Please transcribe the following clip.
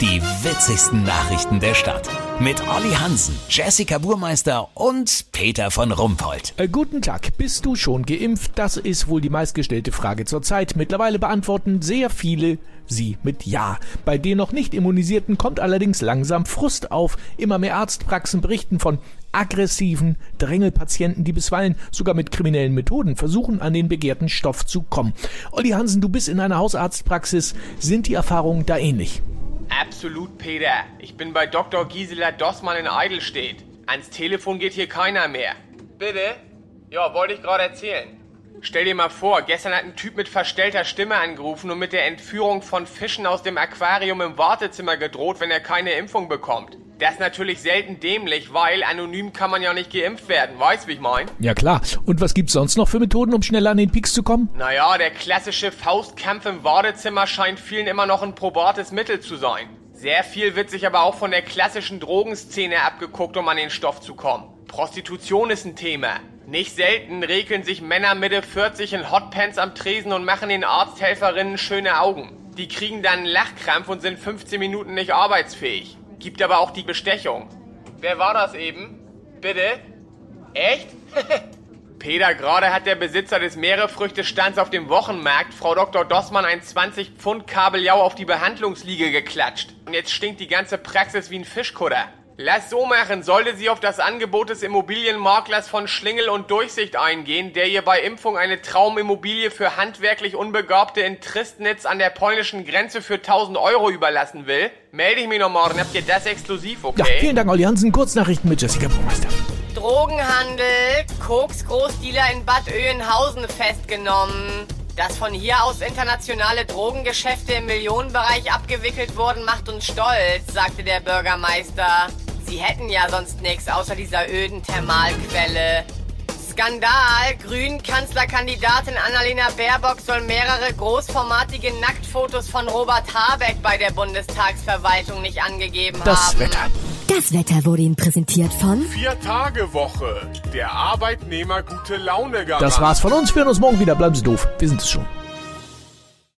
Die witzigsten Nachrichten der Stadt. Mit Olli Hansen, Jessica Burmeister und Peter von Rumpold. Äh, guten Tag. Bist du schon geimpft? Das ist wohl die meistgestellte Frage zur Zeit. Mittlerweile beantworten sehr viele sie mit Ja. Bei den noch nicht Immunisierten kommt allerdings langsam Frust auf. Immer mehr Arztpraxen berichten von aggressiven Drängelpatienten, die bisweilen sogar mit kriminellen Methoden versuchen, an den begehrten Stoff zu kommen. Olli Hansen, du bist in einer Hausarztpraxis. Sind die Erfahrungen da ähnlich? Absolut, Peter. Ich bin bei Dr. Gisela Dossmann in Eidelstedt. Ans Telefon geht hier keiner mehr. Bitte? Ja, wollte ich gerade erzählen. Stell dir mal vor, gestern hat ein Typ mit verstellter Stimme angerufen und mit der Entführung von Fischen aus dem Aquarium im Wartezimmer gedroht, wenn er keine Impfung bekommt. Das ist natürlich selten dämlich, weil anonym kann man ja nicht geimpft werden, weißt wie ich mein? Ja klar. Und was gibt's sonst noch für Methoden, um schneller an den Peaks zu kommen? Naja, der klassische Faustkampf im Wartezimmer scheint vielen immer noch ein probates Mittel zu sein. Sehr viel wird sich aber auch von der klassischen Drogenszene abgeguckt, um an den Stoff zu kommen. Prostitution ist ein Thema. Nicht selten regeln sich Männer Mitte 40 in Hotpants am Tresen und machen den Arzthelferinnen schöne Augen. Die kriegen dann einen Lachkrampf und sind 15 Minuten nicht arbeitsfähig. Gibt aber auch die Bestechung. Wer war das eben? Bitte? Echt? Peter, gerade hat der Besitzer des Meerefrüchtestands auf dem Wochenmarkt Frau Dr. Dossmann ein 20 Pfund Kabeljau auf die Behandlungsliege geklatscht. Und jetzt stinkt die ganze Praxis wie ein Fischkutter. Lass so machen, sollte sie auf das Angebot des Immobilienmaklers von Schlingel und Durchsicht eingehen, der ihr bei Impfung eine Traumimmobilie für handwerklich Unbegabte in Tristnitz an der polnischen Grenze für 1000 Euro überlassen will, melde ich mich noch morgen. Habt ihr das exklusiv, okay? Ja, vielen Dank, Olli Hansen. Kurznachrichten mit Jessica Burmeister. Drogenhandel, Koks-Großdealer in Bad Oeynhausen festgenommen. Dass von hier aus internationale Drogengeschäfte im Millionenbereich abgewickelt wurden, macht uns stolz, sagte der Bürgermeister. Sie hätten ja sonst nichts außer dieser öden Thermalquelle. Skandal! Grünen-Kanzlerkandidatin Annalena Baerbock soll mehrere großformatige Nacktfotos von Robert Habeck bei der Bundestagsverwaltung nicht angegeben Das haben. Wetter. Das Wetter wurde Ihnen präsentiert von Vier-Tage-Woche. Der Arbeitnehmer gute Laune Garant. Das war's von uns. Wir hören uns morgen wieder. Bleiben Sie doof. Wir sind es schon.